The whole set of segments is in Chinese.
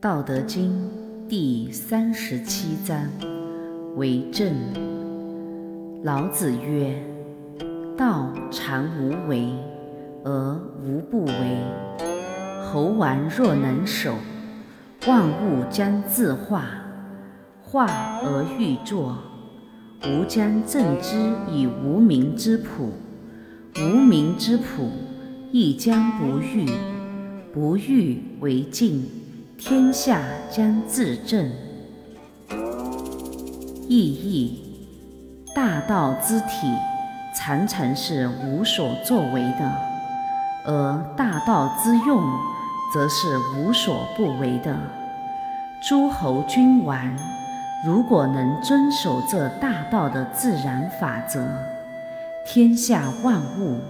道德经第三十七章：为政。老子曰：“道常无为而无不为。猴丸若能守，万物将自化；化而欲作，吾将正之以无名之朴。无名之朴，亦将不欲。不欲为尽。”天下将自正。意义：大道之体常常是无所作为的，而大道之用则是无所不为的。诸侯君王如果能遵守这大道的自然法则，天下万物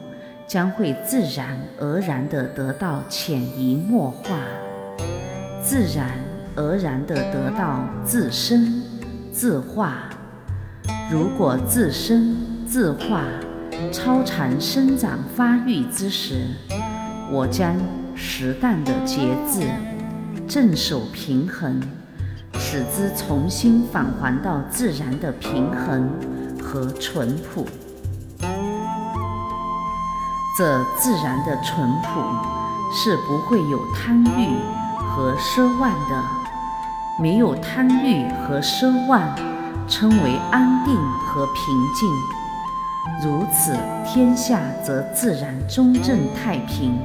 将会自然而然地得到潜移默化。自然而然地得到自生自化。如果自生自化超常生长发育之时，我将适当的节制，镇守平衡，使之重新返还到自然的平衡和淳朴。这自然的淳朴是不会有贪欲。和奢望的，没有贪欲和奢望，称为安定和平静。如此，天下则自然中正太平。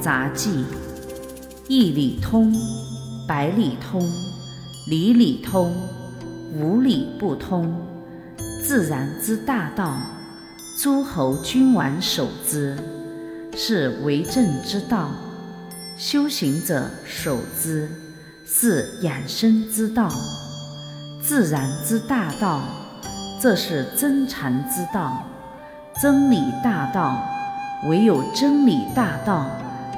杂记：一理通，百理通，理理通，无理不通。自然之大道，诸侯君王守之，是为政之道。修行者守之，是养生之道；自然之大道，这是真禅之道。真理大道，唯有真理大道，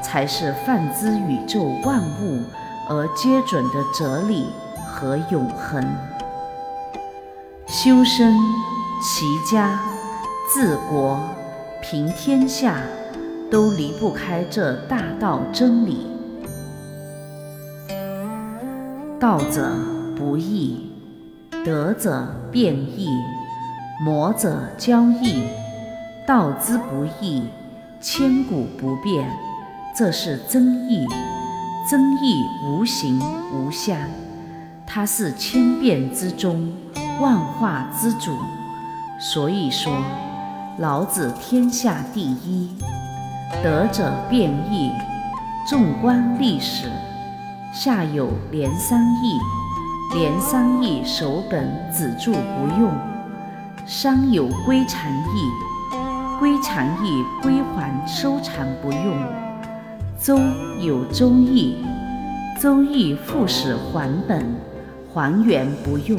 才是泛之宇宙万物而皆准的哲理和永恒。修身、齐家、治国、平天下。都离不开这大道真理。道者不易，德者变易，魔者交易。道之不易，千古不变，这是真意。真意无形无相，它是千变之中，万化之主。所以说，老子天下第一。德者变易，纵观历史，下有连三义，连三义守本止著不用；商有归藏义，归藏义归还收藏不用；周有周易，周易复始还本还原不用。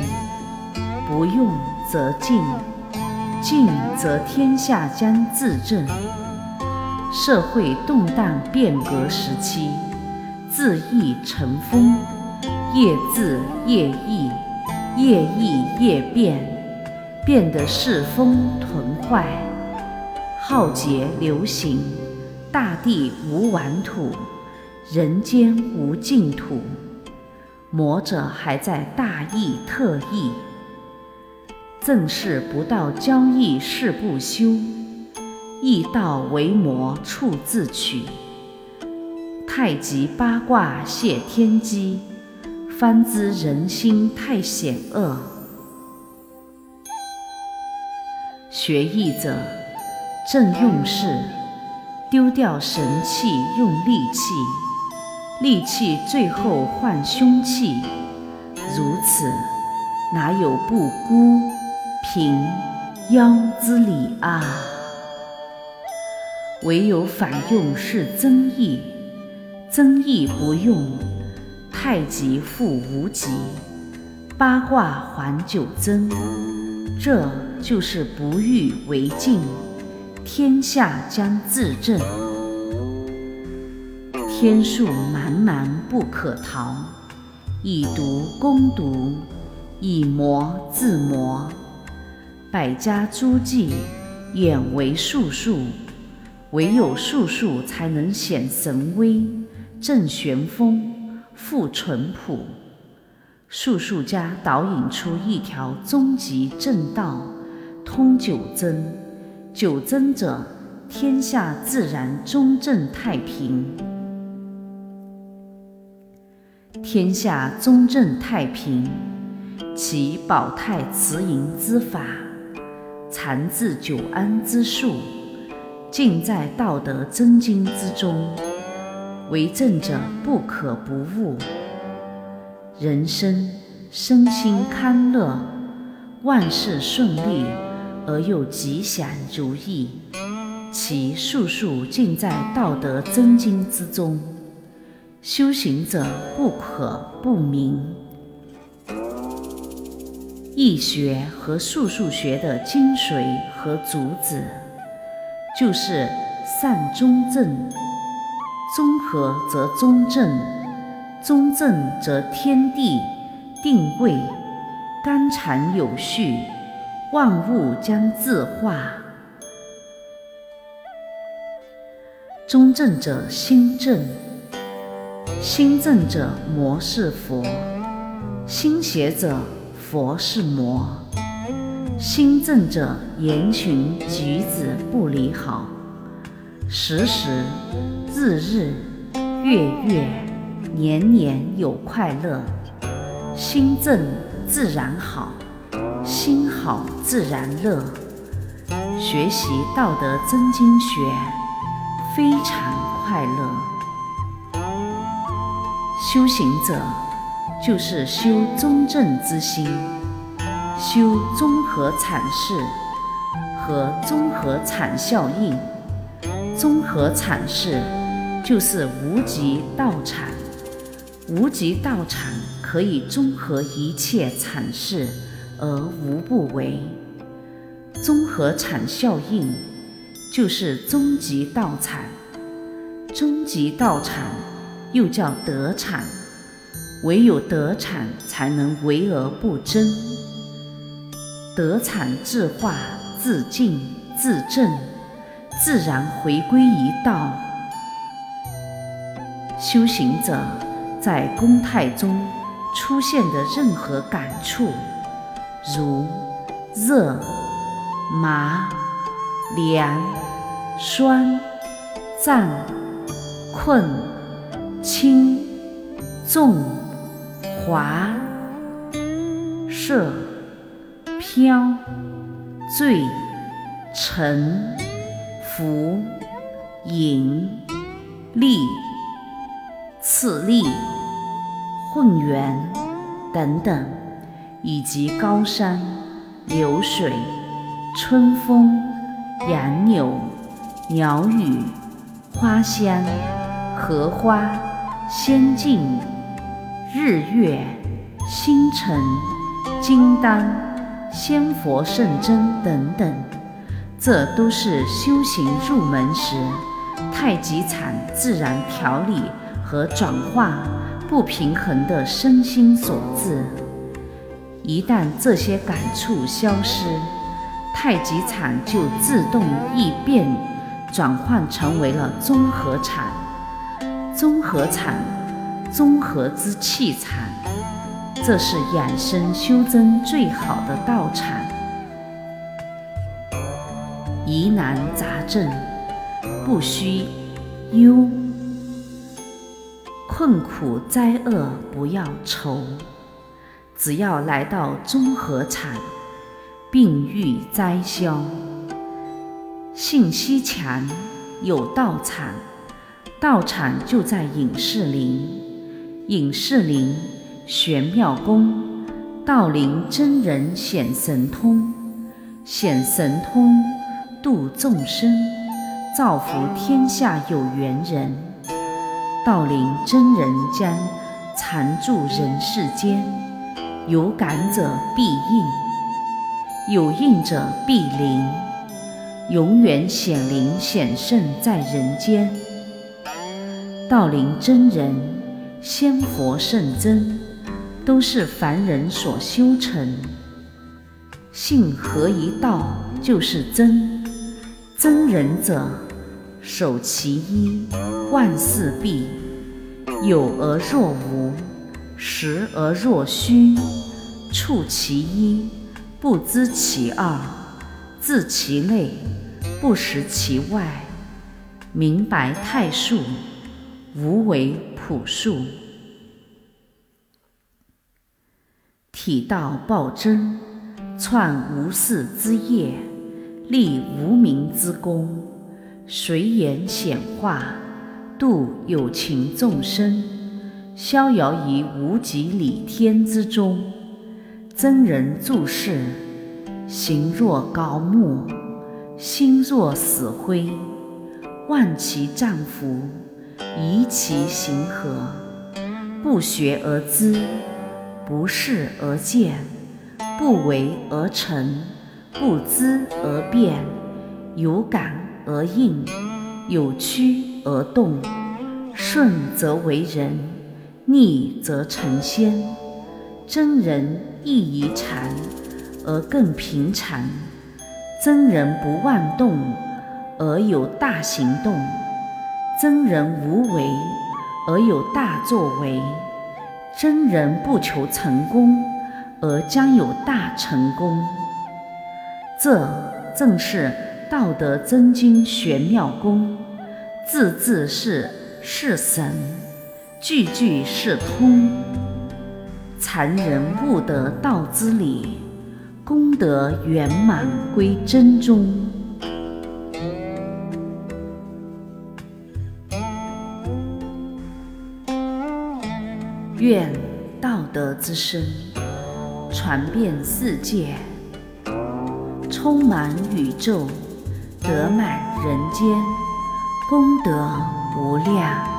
不用则静，静则天下将自正。社会动荡变革时期，自意成风，业自业易，业易业变，变得世风屯坏，浩劫流行，大地无完土，人间无净土。魔者还在大义特义，正是不到交易誓不休。易道为魔处自取，太极八卦泄天机，方知人心太险恶。学艺者正用事，丢掉神气用力气，力气最后换凶器，如此哪有不孤平妖之理啊？唯有反用是增益，增益不用，太极复无极，八卦还九增，这就是不欲为尽，天下将自正。天数茫茫不可逃，以毒攻毒，以魔自魔，百家诸技，远为术数。唯有术数才能显神威，正玄风，复淳朴。术数家导引出一条终极正道，通九真。九真者，天下自然中正太平。天下中正太平，其保泰慈盈之法，禅自久安之术，尽在道德真经之中。为政者不可不悟。人生身心康乐，万事顺利而又吉祥如意，其术数尽在道德真经之中。修行者不可不明。易学和术数学的精髓和主旨，就是善中正，中和则中正。中正则天地定位纲常有序，万物将自化。中正者心正，心正者魔是佛，心邪者佛是魔。心正者言行举止不离好，时时日日月月。年年有快乐，心正自然好，心好自然乐。学习道德真经学，非常快乐。修行者就是修中正之心，修综合产事和综合产效应。综合产事就是无极道产。无极道场可以综合一切产事而无不为，综合产效应就是终极道产。终极道产又叫德产，唯有德产才能为而不争。德产自化、自净、自正，自然回归一道。修行者。在公态中出现的任何感触，如热、麻、凉、酸、胀、困、轻、重、滑、涩、飘、醉、沉、浮、隐、立、次立。混元等等，以及高山、流水、春风、杨柳、鸟语、花香、荷花、仙境、日月、星辰、金丹、仙佛圣真等等，这都是修行入门时太极禅自然调理和转化。不平衡的身心所致。一旦这些感触消失，太极禅就自动易变，转换成为了综合禅。综合禅，综合之气禅，这是养生修真最好的道场。疑难杂症，不需忧。困苦灾厄不要愁，只要来到中和禅，病愈灾消。信息强，有道场，道场就在隐士林，隐士林玄妙功，道林真人显神通，显神通度众生，造福天下有缘人。道林真人将常住人世间，有感者必应，有应者必灵，永远显灵显圣在人间。道林真人、仙佛圣真，都是凡人所修成。信合一道就是真，真人者。守其一，万事毕。有而若无，实而若虚，处其一，不知其二，自其内，不识其外，明白太数，无为朴素。体道暴真，创无事之业，立无名之功，随缘显化，度有情众生，逍遥于无极理天之中。真人注释：形若高木，心若死灰，望其丈夫，宜其行何？不学而知。不视而见，不为而成，不知而变，有感而应，有屈而动。顺则为人，逆则成仙。真人异于禅，而更平常。真人不妄动，而有大行动；真人无为，而有大作为。真人不求成功，而将有大成功。这正是《道德真经》玄妙功，字字是是神，句句是通。常人悟得道之理，功德圆满归真中。愿道德之声传遍世界，充满宇宙，德满人间，功德无量。